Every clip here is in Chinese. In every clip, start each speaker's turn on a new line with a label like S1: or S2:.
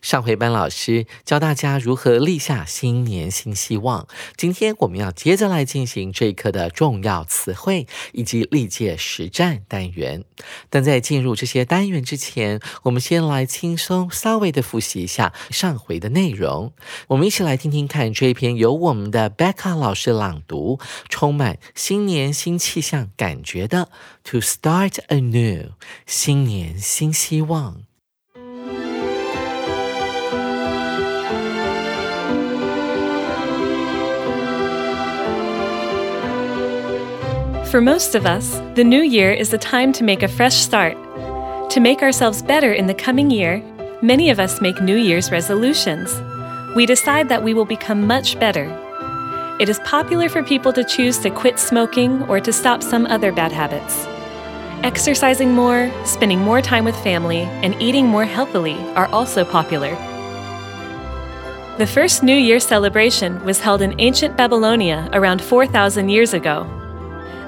S1: 上回班老师教大家如何立下新年新希望，今天我们要接着来进行这一课的重要词汇以及历届实战单元。但在进入这些单元之前，我们先来轻松稍微的复习一下上回的内容。我们一起来听听看这一篇由我们的 Becca 老师朗读，充满新年新气象感觉的 To Start Anew，新年新希望。
S2: For most of us, the new year is a time to make a fresh start. To make ourselves better in the coming year, many of us make New Year's resolutions. We decide that we will become much better. It is popular for people to choose to quit smoking or to stop some other bad habits. Exercising more, spending more time with family, and eating more healthily are also popular. The first New Year celebration was held in ancient Babylonia around 4,000 years ago.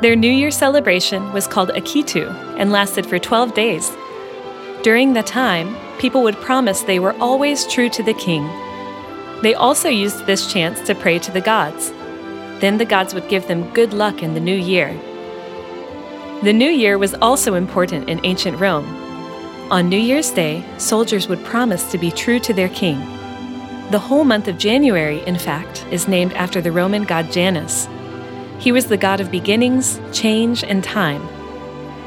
S2: Their New Year celebration was called Akitu and lasted for 12 days. During the time, people would promise they were always true to the king. They also used this chance to pray to the gods. Then the gods would give them good luck in the new year. The new year was also important in ancient Rome. On New Year's Day, soldiers would promise to be true to their king. The whole month of January, in fact, is named after the Roman god Janus. He was the God of beginnings, change, and time.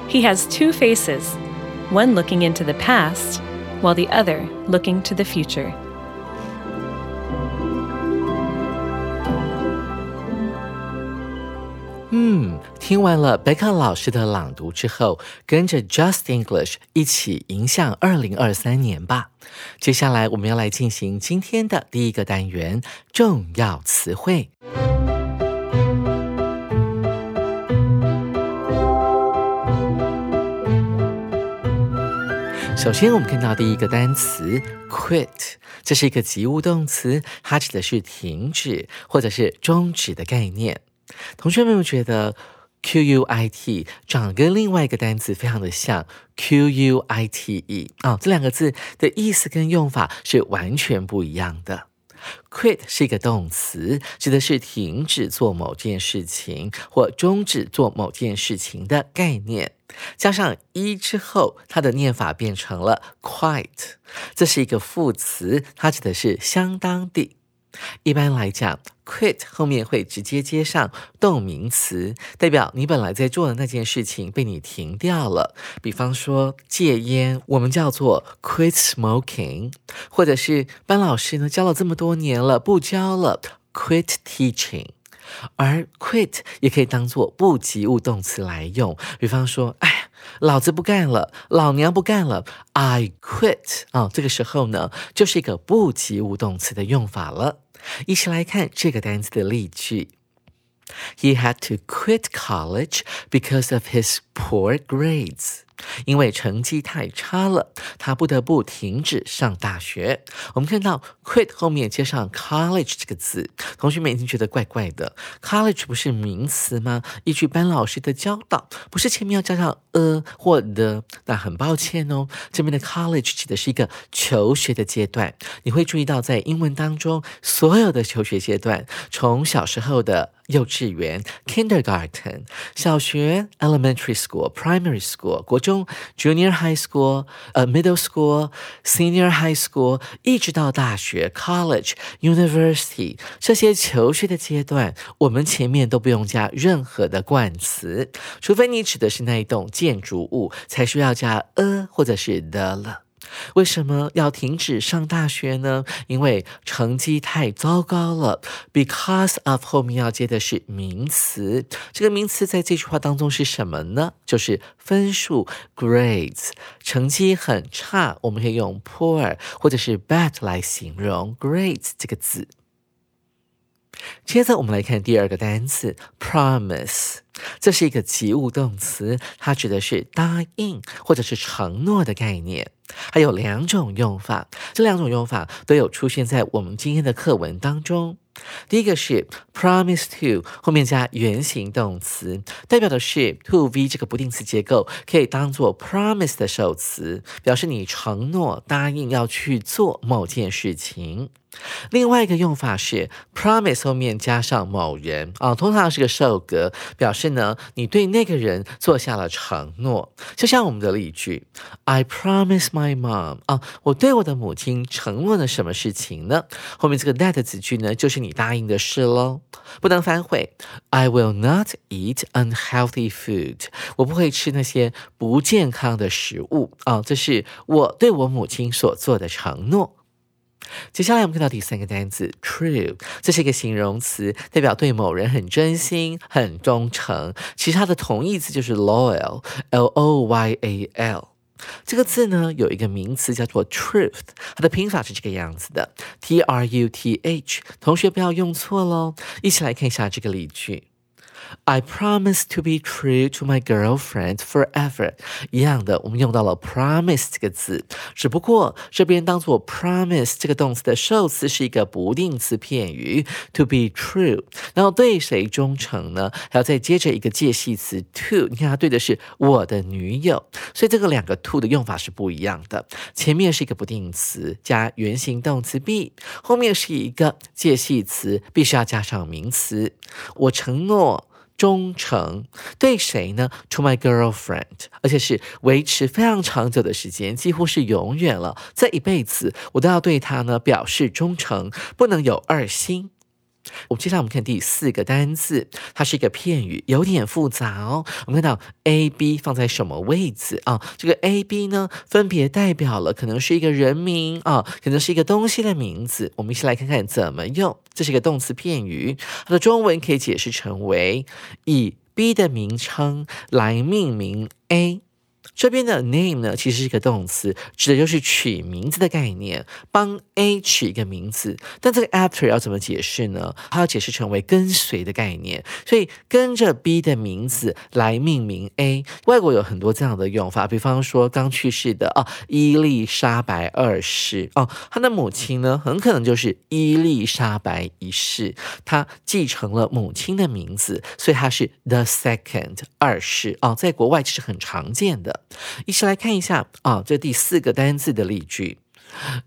S2: He has two faces, one looking into the past, while the other looking to the future.
S1: 嗯，听完了贝克老师的朗读之后，跟着 Just English 一起迎向二零二三年吧。接下来我们要来进行今天的第一个单元——重要词汇。 首先，我们看到第一个单词 quit，这是一个及物动词，它指的是停止或者是终止的概念。同学们有觉得 q u i t 长得跟另外一个单词非常的像 q u i t e 啊，这两个字的意思跟用法是完全不一样的。quit 是一个动词，指的是停止做某件事情或终止做某件事情的概念。加上一之后，它的念法变成了 quite，这是一个副词，它指的是相当地。一般来讲，quit 后面会直接接上动名词，代表你本来在做的那件事情被你停掉了。比方说戒烟，我们叫做 quit smoking，或者是班老师呢教了这么多年了，不教了，quit teaching。而 quit 也可以当做不及物动词来用，比方说，哎，老子不干了，老娘不干了，I quit 啊，这个时候呢，就是一个不及物动词的用法了。一起来看这个单词的例句 He had to quit college because of his poor grades. 因为成绩太差了，他不得不停止上大学。我们看到 quit 后面接上 college 这个字，同学们一定觉得怪怪的。college 不是名词吗？依据班老师的教导，不是前面要加上 a 或 the？那很抱歉哦，这边的 college 指的是一个求学的阶段。你会注意到，在英文当中，所有的求学阶段，从小时候的。幼稚园 （kindergarten）、小学 （elementary school）、primary school、国中 （junior high school）、呃 middle school、senior high school，一直到大学 （college）、university，这些求学的阶段，我们前面都不用加任何的冠词，除非你指的是那一栋建筑物，才需要加 a 或者是 the 了。为什么要停止上大学呢？因为成绩太糟糕了。Because of 后面要接的是名词，这个名词在这句话当中是什么呢？就是分数 grades，成绩很差，我们可以用 poor 或者是 bad 来形容 grades 这个字。接着我们来看第二个单词 promise，这是一个及物动词，它指的是答应或者是承诺的概念。还有两种用法，这两种用法都有出现在我们今天的课文当中。第一个是 promise to 后面加原形动词，代表的是 to v 这个不定词结构，可以当做 promise 的首词，表示你承诺答应要去做某件事情。另外一个用法是 promise 后面加上某人啊，通常是个受格，表示呢你对那个人做下了承诺。就像我们的例句，I promise my mom 啊，我对我的母亲承诺了什么事情呢？后面这个 that 子句呢，就是你答应的事喽，不能反悔。I will not eat unhealthy food，我不会吃那些不健康的食物啊，这是我对我母亲所做的承诺。接下来我们看到第三个单词 true，这是一个形容词，代表对某人很真心、很忠诚。其实它的同义词就是 loyal，l o y a l。这个字呢有一个名词叫做 truth，它的拼法是这个样子的 t r u t h。同学不要用错喽。一起来看一下这个例句。I promise to be true to my girlfriend forever。一样的，我们用到了 promise 这个字，只不过这边当做 promise 这个动词的受词是一个不定词片语 to be true。然后对谁忠诚呢？还要再接着一个介系词 to。你看它对的是我的女友，所以这个两个 to 的用法是不一样的。前面是一个不定词加原形动词 be，后面是一个介系词，必须要加上名词。我承诺。忠诚对谁呢？To my girlfriend，而且是维持非常长久的时间，几乎是永远了。这一辈子我都要对她呢表示忠诚，不能有二心。我们接下来我们看第四个单词，它是一个片语，有点复杂哦。我们看到 A、B 放在什么位置啊？这个 A、B 呢，分别代表了可能是一个人名啊，可能是一个东西的名字。我们一起来看看怎么用。这是一个动词片语，它的中文可以解释成为以 B 的名称来命名 A。这边的 name 呢，其实是一个动词，指的就是取名字的概念，帮 A 取一个名字。但这个 after 要怎么解释呢？它要解释成为跟随的概念，所以跟着 B 的名字来命名 A。外国有很多这样的用法，比方说刚去世的哦，伊丽莎白二世哦，他的母亲呢，很可能就是伊丽莎白一世，他继承了母亲的名字，所以他是 the second 二世哦，在国外其实很常见的。一起来看一下啊，这第四个单字的例句：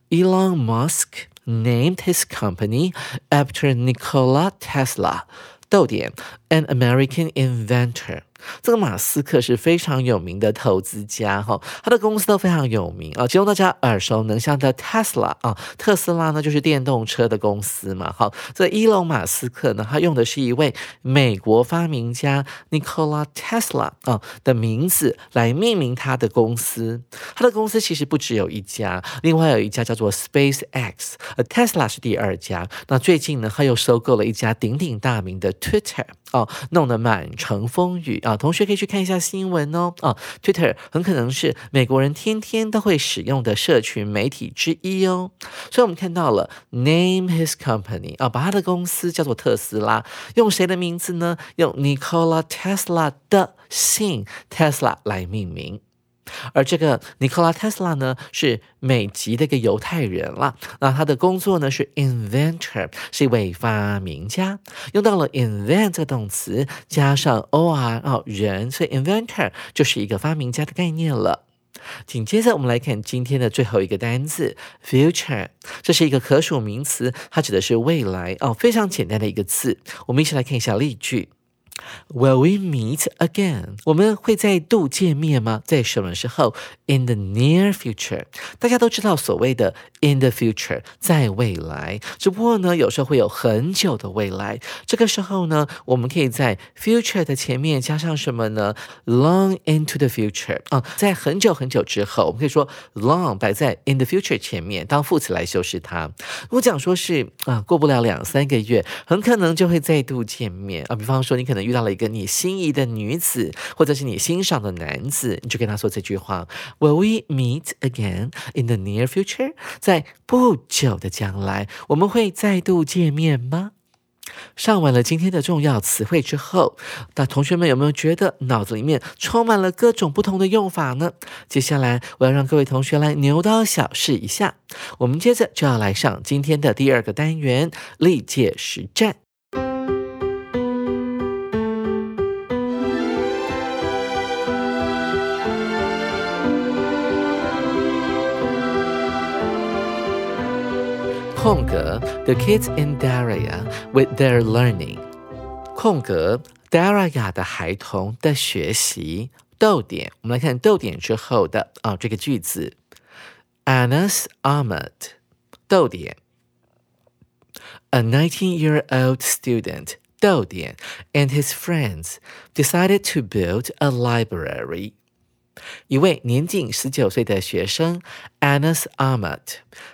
S1: Elon Musk named his company after Nikola Tesla. 逗点，an American inventor。 这个马斯克是非常有名的投资家哈，他的公司都非常有名啊，其中大家耳熟能详的 Tesla 啊，特斯拉呢就是电动车的公司嘛。好，这伊隆马斯克呢，他用的是一位美国发明家 Nikola Tesla 啊的名字来命名他的公司。他的公司其实不只有一家，另外有一家叫做 SpaceX，呃，Tesla 是第二家。那最近呢，他又收购了一家鼎鼎大名的 Twitter。哦，弄得满城风雨啊！同学可以去看一下新闻哦。啊，Twitter 很可能是美国人天天都会使用的社群媒体之一哦。所以我们看到了 name his company 啊，把他的公司叫做特斯拉，用谁的名字呢？用 Nikola Tesla 的姓 Tesla 来命名。而这个尼古拉特斯拉呢，是美籍的一个犹太人了。那他的工作呢是 inventor，是一位发明家。用到了 invent 这个动词，加上 or 哦人，所以 inventor 就是一个发明家的概念了。紧接着我们来看今天的最后一个单词 future，这是一个可数名词，它指的是未来哦，非常简单的一个字。我们一起来看一下例句。Will we meet again？我们会再度见面吗？在什么时候？In the near future。大家都知道所谓的 in the future，在未来。只不过呢，有时候会有很久的未来。这个时候呢，我们可以在 future 的前面加上什么呢？Long into the future 啊，在很久很久之后，我们可以说 long 摆在 in the future 前面当副词来修饰它。如果讲说是啊，过不了两三个月，很可能就会再度见面啊。比方说，你可能遇到了一个你心仪的女子，或者是你欣赏的男子，你就跟他说这句话：Will we meet again in the near future？在不久的将来，我们会再度见面吗？上完了今天的重要词汇之后，那同学们有没有觉得脑子里面充满了各种不同的用法呢？接下来我要让各位同学来牛刀小试一下。我们接着就要来上今天的第二个单元——历届实战。空格，The kids in Daria with their learning。空格，Daria 的孩童的学习。逗点，我们来看逗点之后的啊这个句子，Anas Ahmed。逗点，A nineteen-year-old student。逗点，and his friends decided to build a library。 一位年仅十九岁的学生 Anas Ahmed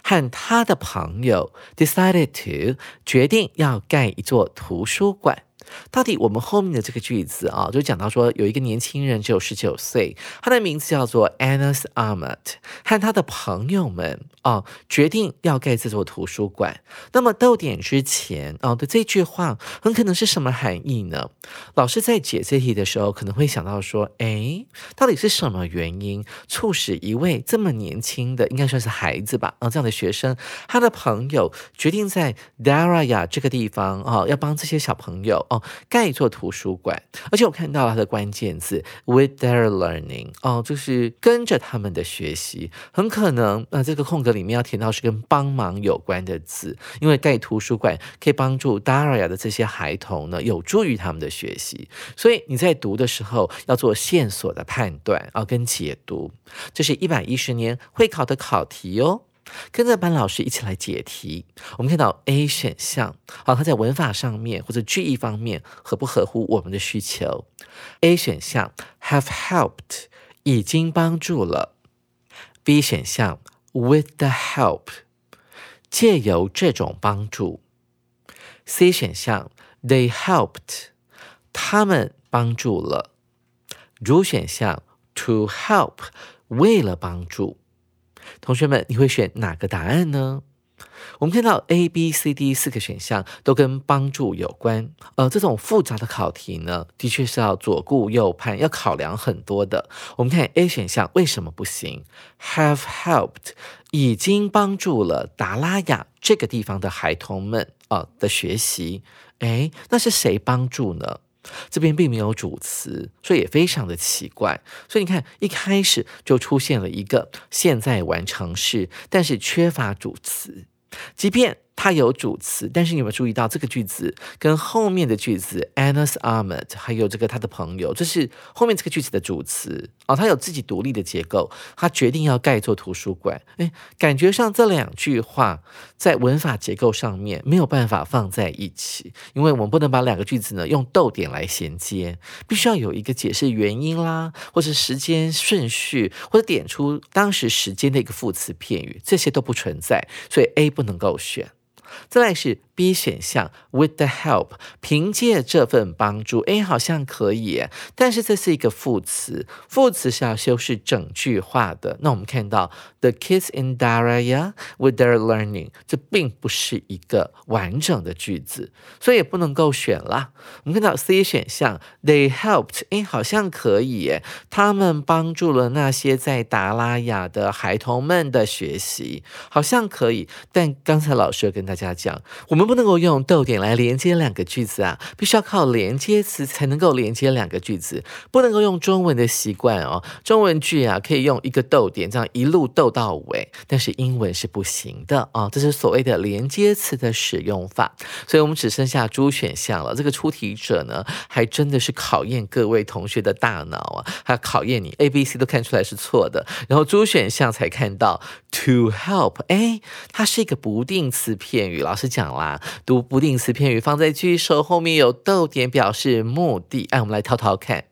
S1: 和他的朋友 decided to 决定要盖一座图书馆。到底我们后面的这个句子啊，就讲到说有一个年轻人只有十九岁，他的名字叫做 Anas Ahmed，和他的朋友们啊决定要盖这座图书馆。那么逗点之前啊的这句话很可能是什么含义呢？老师在解这题的时候可能会想到说，哎，到底是什么原因促使一位这么年轻的，应该算是孩子吧啊这样的学生，他的朋友决定在 Daraya 这个地方啊要帮这些小朋友哦。盖一座图书馆，而且我看到它的关键字 with their learning 哦，就是跟着他们的学习，很可能那这个空格里面要填到是跟帮忙有关的字，因为盖图书馆可以帮助 Daria 的这些孩童呢，有助于他们的学习，所以你在读的时候要做线索的判断啊，跟解读，这是一百一十年会考的考题哦。跟着班老师一起来解题。我们看到 A 选项，好，它在文法上面或者句意方面合不合乎我们的需求？A 选项 have helped 已经帮助了。B 选项 with the help 借由这种帮助。C 选项 they helped 他们帮助了。D 选项 to help 为了帮助。同学们，你会选哪个答案呢？我们看到 A、B、C、D 四个选项都跟帮助有关，呃，这种复杂的考题呢，的确是要左顾右盼，要考量很多的。我们看 A 选项为什么不行？Have helped 已经帮助了达拉雅这个地方的孩童们啊的学习，诶，那是谁帮助呢？这边并没有主词，所以也非常的奇怪。所以你看，一开始就出现了一个现在完成式，但是缺乏主词，即便。它有主词，但是你有没有注意到这个句子跟后面的句子，Anna's Ahmed 还有这个他的朋友，这是后面这个句子的主词哦，它有自己独立的结构。他决定要盖座图书馆，哎，感觉上这两句话在文法结构上面没有办法放在一起，因为我们不能把两个句子呢用逗点来衔接，必须要有一个解释原因啦，或是时间顺序，或者点出当时时间的一个副词片语，这些都不存在，所以 A 不能够选。再来是 B 选项，with the help，凭借这份帮助，哎，好像可以，但是这是一个副词，副词是要修饰整句话的。那我们看到 the kids in Daraya with their learning，这并不是一个完整的句子，所以也不能够选啦。我们看到 C 选项，they helped，哎，好像可以，他们帮助了那些在达拉雅的孩童们的学习，好像可以。但刚才老师跟大家讲，我们不能够用逗点来连接两个句子啊，必须要靠连接词才能够连接两个句子，不能够用中文的习惯哦。中文句啊可以用一个逗点这样一路逗到尾，但是英文是不行的啊，这是所谓的连接词的使用法。所以我们只剩下猪选项了。这个出题者呢，还真的是考验各位同学的大脑啊，还考验你 A、B、C 都看出来是错的，然后猪选项才看到 to help，哎，它是一个不定词片语。老师讲啦。读不定词片语放在句首后面有逗点表示目的。哎，我们来套套看。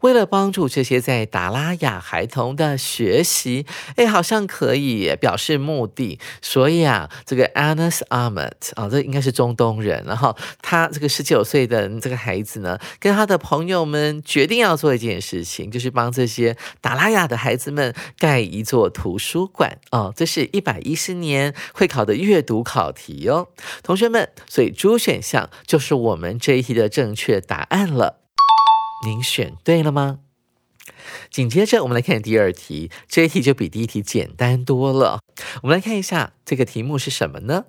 S1: 为了帮助这些在达拉雅孩童的学习，哎，好像可以表示目的。所以啊，这个 Anas Ahmed 啊，这应该是中东人。然后他这个十九岁的这个孩子呢，跟他的朋友们决定要做一件事情，就是帮这些达拉雅的孩子们盖一座图书馆。哦，这是一百一十年会考的阅读考题哦，同学们。所以猪选项就是我们这一题的正确答案了。您选对了吗？紧接着，我们来看第二题，这一题就比第一题简单多了。我们来看一下这个题目是什么呢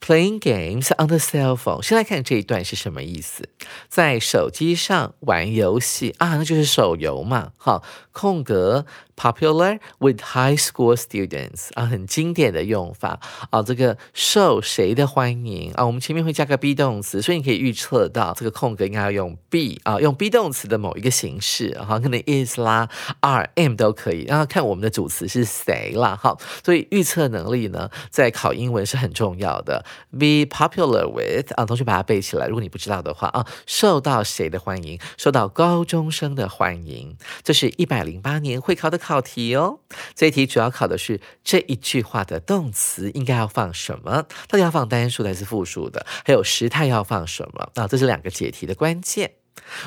S1: ？Playing games on the cell phone。先来看这一段是什么意思？在手机上玩游戏啊，那就是手游嘛。好，空格。Popular with high school students 啊，很经典的用法啊。这个受谁的欢迎啊？我们前面会加个 be 动词，所以你可以预测到这个空格应该要用 be 啊，用 be 动词的某一个形式哈，可能 is 啦、are、am 都可以。然后看我们的主词是谁啦，哈。所以预测能力呢，在考英文是很重要的。Be popular with 啊，同学把它背起来。如果你不知道的话啊，受到谁的欢迎？受到高中生的欢迎。这是一百零八年会考的考。考题哦，这一题主要考的是这一句话的动词应该要放什么？到底要放单数还是复数的？还有时态要放什么？啊，这是两个解题的关键。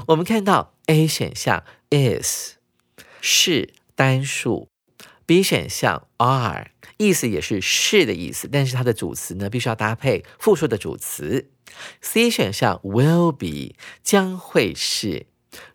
S1: 我们看到 A 选项 is 是单数，B 选项 are 意思也是是的意思，但是它的主词呢必须要搭配复数的主词。C 选项 will be 将会是。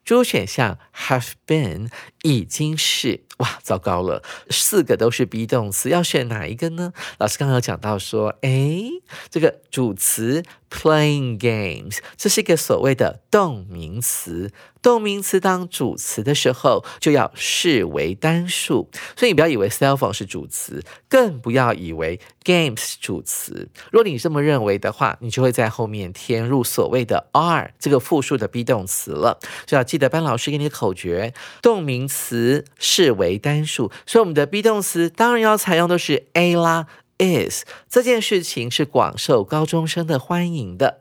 S1: 猪选项 have been 已经是哇，糟糕了，四个都是 be 动词，要选哪一个呢？老师刚刚有讲到说，哎，这个主词 playing games，这是一个所谓的动名词。动名词当主词的时候，就要视为单数，所以你不要以为 cell phone 是主词，更不要以为 games 是主词。如果你这么认为的话，你就会在后面填入所谓的 are 这个复数的 be 动词了。就要记的班老师给你的口诀：动名词视为单数，所以我们的 be 动词当然要采用的是 a 啦，is 这件事情是广受高中生的欢迎的。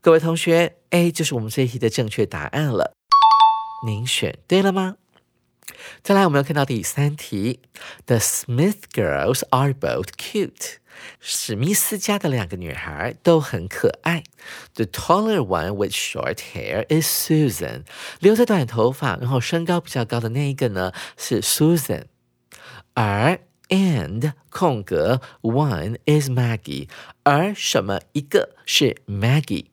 S1: 各位同学，A 就是我们这一题的正确答案了。您选对了吗？再来，我们要看到第三题。The Smith girls are both cute。史密斯家的两个女孩都很可爱。The taller one with short hair is Susan。留着短头发，然后身高比较高的那一个呢是 Susan。而 and 空格 one is Maggie。而什么一个是 Maggie？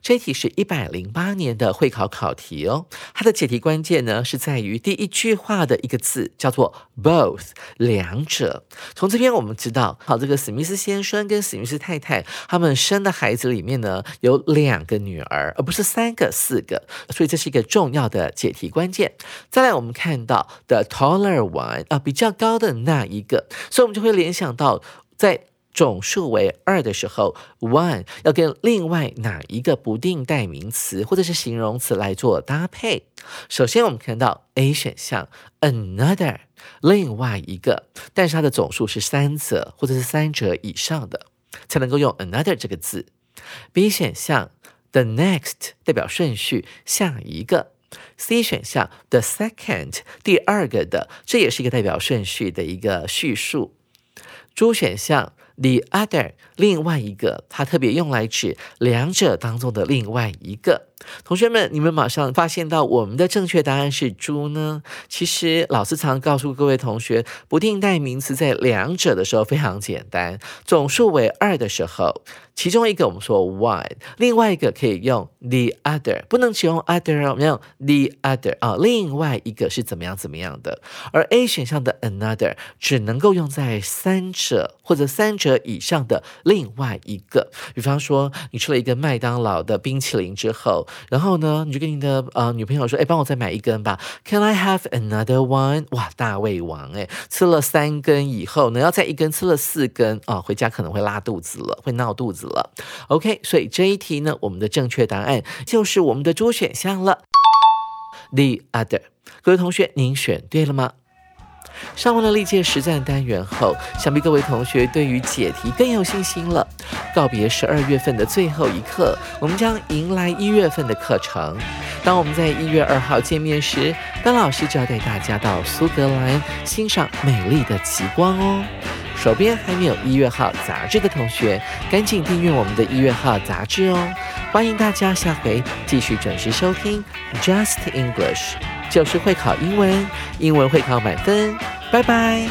S1: 这一题是一百零八年的会考考题哦，它的解题关键呢是在于第一句话的一个字叫做 both，两者。从这边我们知道，好，这个史密斯先生跟史密斯太太他们生的孩子里面呢有两个女儿，而不是三个、四个，所以这是一个重要的解题关键。再来，我们看到 the taller one 啊，比较高的那一个，所以我们就会联想到在。总数为二的时候，one 要跟另外哪一个不定代名词或者是形容词来做搭配？首先，我们看到 A 选项 another 另外一个，但是它的总数是三者或者是三者以上的，才能够用 another 这个字。B 选项 the next 代表顺序，下一个。C 选项 the second 第二个的，这也是一个代表顺序的一个叙述。猪选项 the other，另外一个，它特别用来指两者当中的另外一个。同学们，你们马上发现到我们的正确答案是猪呢？其实老师常告诉各位同学，不定代名词在两者的时候非常简单，总数为二的时候，其中一个我们说 one，另外一个可以用 the other，不能只用 other 哦，没有 the other 啊，另外一个是怎么样怎么样的。而 A 选项的 another 只能够用在三者或者三者以上的另外一个。比方说，你吃了一个麦当劳的冰淇淋之后。然后呢，你就跟你的呃女朋友说：“哎，帮我再买一根吧。”Can I have another one？哇，大胃王哎，吃了三根以后呢，要再一根，吃了四根啊，回家可能会拉肚子了，会闹肚子了。OK，所以这一题呢，我们的正确答案就是我们的猪选项了，the other。各位同学，您选对了吗？上完了历届实战单元后，想必各位同学对于解题更有信心了。告别十二月份的最后一课，我们将迎来一月份的课程。当我们在一月二号见面时，班老师就要带大家到苏格兰欣赏美丽的极光哦。手边还没有一月号杂志的同学，赶紧订阅我们的一月号杂志哦。欢迎大家下回继续准时收听 Just English。就是会考英文，英文会考满分，拜拜。